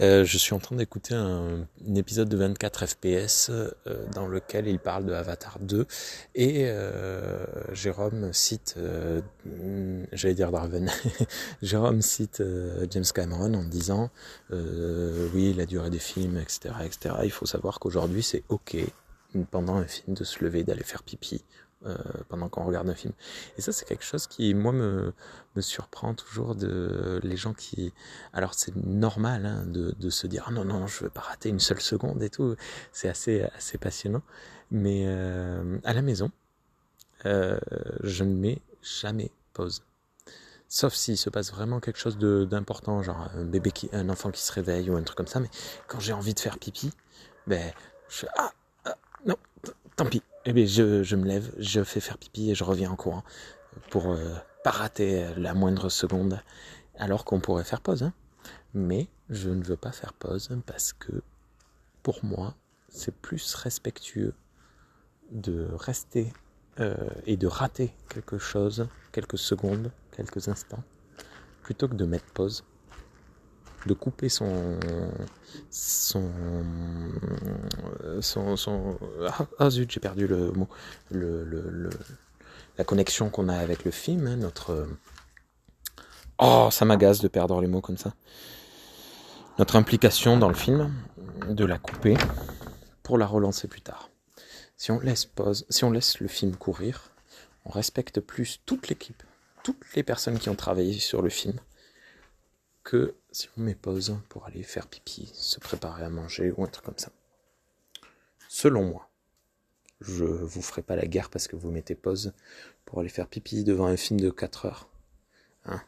Euh, je suis en train d'écouter un, épisode de 24 FPS euh, dans lequel il parle de Avatar 2 et euh, Jérôme cite, euh, j'allais dire Jérôme cite James Cameron en disant oui la durée des films etc etc. Il faut savoir qu'aujourd'hui c'est ok pendant un film de se lever d'aller faire pipi euh, pendant qu'on regarde un film. Et ça, c'est quelque chose qui, moi, me, me surprend toujours de les gens qui. Alors, c'est normal hein, de, de, se dire ah non, non, je veux pas rater une seule seconde et tout. C'est assez, assez passionnant. Mais euh, à la maison, euh, je ne mets jamais pause. Sauf s'il se passe vraiment quelque chose d'important, genre un bébé qui, un enfant qui se réveille ou un truc comme ça. Mais quand j'ai envie de faire pipi, ben, je, ah, ah non, tant pis, eh bien, je, me lève, je fais faire pipi et je reviens en courant pour euh, pas rater la moindre seconde, alors qu'on pourrait faire pause. Hein. Mais je ne veux pas faire pause parce que pour moi, c'est plus respectueux de rester euh, et de rater quelque chose, quelques secondes, quelques instants, plutôt que de mettre pause de couper son son, ah, ah, zut j'ai perdu le mot. Le, le, la connexion qu'on a avec le film hein, notre oh ça m'agace de perdre les mots comme ça. Notre implication dans le film de la couper pour la relancer plus tard. Si on laisse pause si on laisse le film courir on respecte plus toute l'équipe toutes les personnes qui ont travaillé sur le film que si on met pause pour aller faire pipi, se préparer à manger ou un truc comme ça. Selon moi, je vous ferai pas la guerre parce que vous mettez pause pour aller faire pipi devant un film de 4 heures. Hein